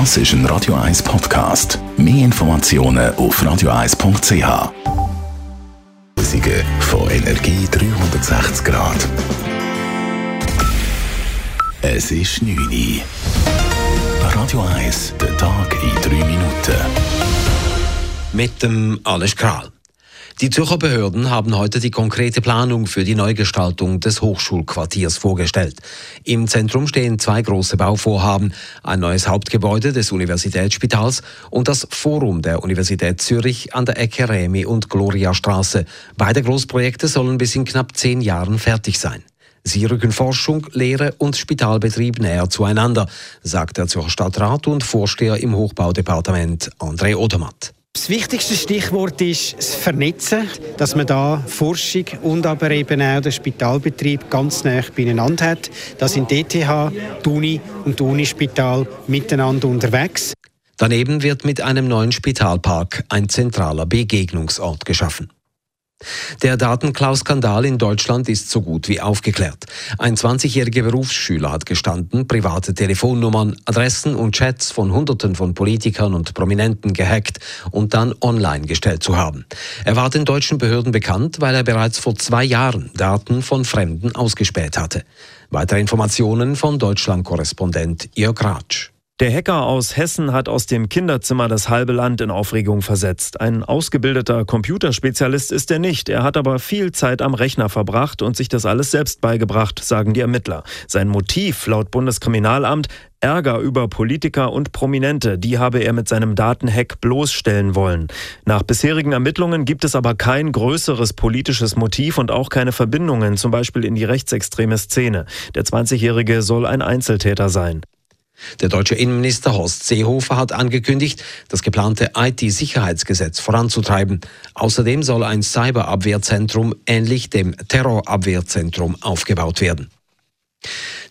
Das ist ein Radio 1 Podcast. Mehr Informationen auf radio1.ch. Musik von Energie 360 Grad. Es ist 9 Uhr. Radio 1, der Tag in 3 Minuten. Mit dem Alles Kral. Die Zürcher Behörden haben heute die konkrete Planung für die Neugestaltung des Hochschulquartiers vorgestellt. Im Zentrum stehen zwei große Bauvorhaben, ein neues Hauptgebäude des Universitätsspitals und das Forum der Universität Zürich an der Ecke Remi und Gloria Straße. Beide Großprojekte sollen bis in knapp zehn Jahren fertig sein. Sie rücken Forschung, Lehre und Spitalbetrieb näher zueinander, sagt der Zürcher Stadtrat und Vorsteher im Hochbaudepartement André Odermatt. Das wichtigste Stichwort ist das Vernetzen, dass man da Forschung und aber eben auch den Spitalbetrieb ganz nah beieinander hat. Da sind die ETH, die Uni und Unispital miteinander unterwegs. Daneben wird mit einem neuen Spitalpark ein zentraler Begegnungsort geschaffen. Der Datenklau-Skandal in Deutschland ist so gut wie aufgeklärt. Ein 20-jähriger Berufsschüler hat gestanden, private Telefonnummern, Adressen und Chats von Hunderten von Politikern und Prominenten gehackt und dann online gestellt zu haben. Er war den deutschen Behörden bekannt, weil er bereits vor zwei Jahren Daten von Fremden ausgespäht hatte. Weitere Informationen von Deutschland-Korrespondent Jörg Ratsch. Der Hacker aus Hessen hat aus dem Kinderzimmer das halbe Land in Aufregung versetzt. Ein ausgebildeter Computerspezialist ist er nicht. Er hat aber viel Zeit am Rechner verbracht und sich das alles selbst beigebracht, sagen die Ermittler. Sein Motiv laut Bundeskriminalamt Ärger über Politiker und Prominente, die habe er mit seinem Datenhack bloßstellen wollen. Nach bisherigen Ermittlungen gibt es aber kein größeres politisches Motiv und auch keine Verbindungen, zum Beispiel in die rechtsextreme Szene. Der 20-Jährige soll ein Einzeltäter sein. Der deutsche Innenminister Horst Seehofer hat angekündigt, das geplante IT-Sicherheitsgesetz voranzutreiben. Außerdem soll ein Cyberabwehrzentrum ähnlich dem Terrorabwehrzentrum aufgebaut werden.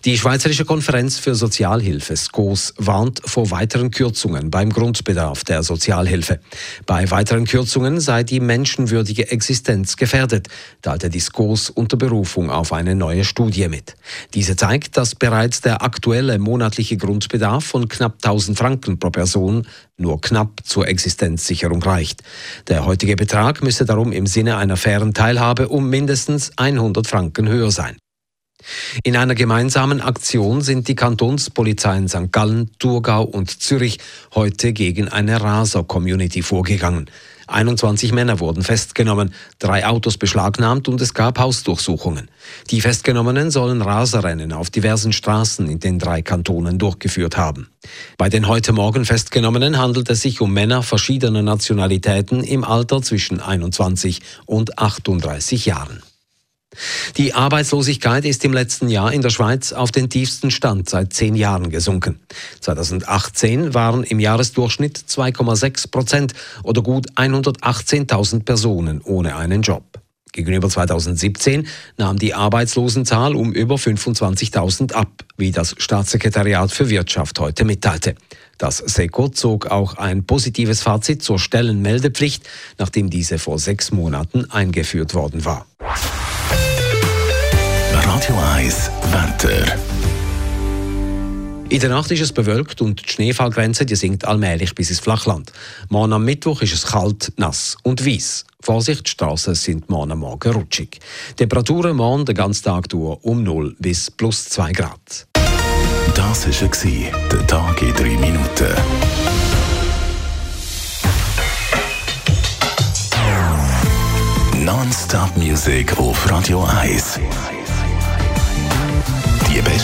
Die Schweizerische Konferenz für Sozialhilfe SCOS warnt vor weiteren Kürzungen beim Grundbedarf der Sozialhilfe. Bei weiteren Kürzungen sei die menschenwürdige Existenz gefährdet, teilte die SCOS unter Berufung auf eine neue Studie mit. Diese zeigt, dass bereits der aktuelle monatliche Grundbedarf von knapp 1000 Franken pro Person nur knapp zur Existenzsicherung reicht. Der heutige Betrag müsse darum im Sinne einer fairen Teilhabe um mindestens 100 Franken höher sein. In einer gemeinsamen Aktion sind die Kantonspolizeien St. Gallen, Thurgau und Zürich heute gegen eine Raser-Community vorgegangen. 21 Männer wurden festgenommen, drei Autos beschlagnahmt und es gab Hausdurchsuchungen. Die Festgenommenen sollen Raserrennen auf diversen Straßen in den drei Kantonen durchgeführt haben. Bei den heute Morgen Festgenommenen handelt es sich um Männer verschiedener Nationalitäten im Alter zwischen 21 und 38 Jahren. Die Arbeitslosigkeit ist im letzten Jahr in der Schweiz auf den tiefsten Stand seit zehn Jahren gesunken. 2018 waren im Jahresdurchschnitt 2,6 Prozent oder gut 118.000 Personen ohne einen Job. Gegenüber 2017 nahm die Arbeitslosenzahl um über 25.000 ab, wie das Staatssekretariat für Wirtschaft heute mitteilte. Das SECO zog auch ein positives Fazit zur Stellenmeldepflicht, nachdem diese vor sechs Monaten eingeführt worden war. Radio 1 Wetter. In der Nacht ist es bewölkt und die Schneefallgrenze die sinkt allmählich bis ins Flachland. Morgen am Mittwoch ist es kalt, nass und weiss. Vorsicht, die Straßen sind morgen am Morgen rutschig. Temperaturen morgen den ganzen Tag durch um 0 bis plus 2 Grad. Das war der Tag in 3 Minuten. Non-Stop-Musik auf Radio 1.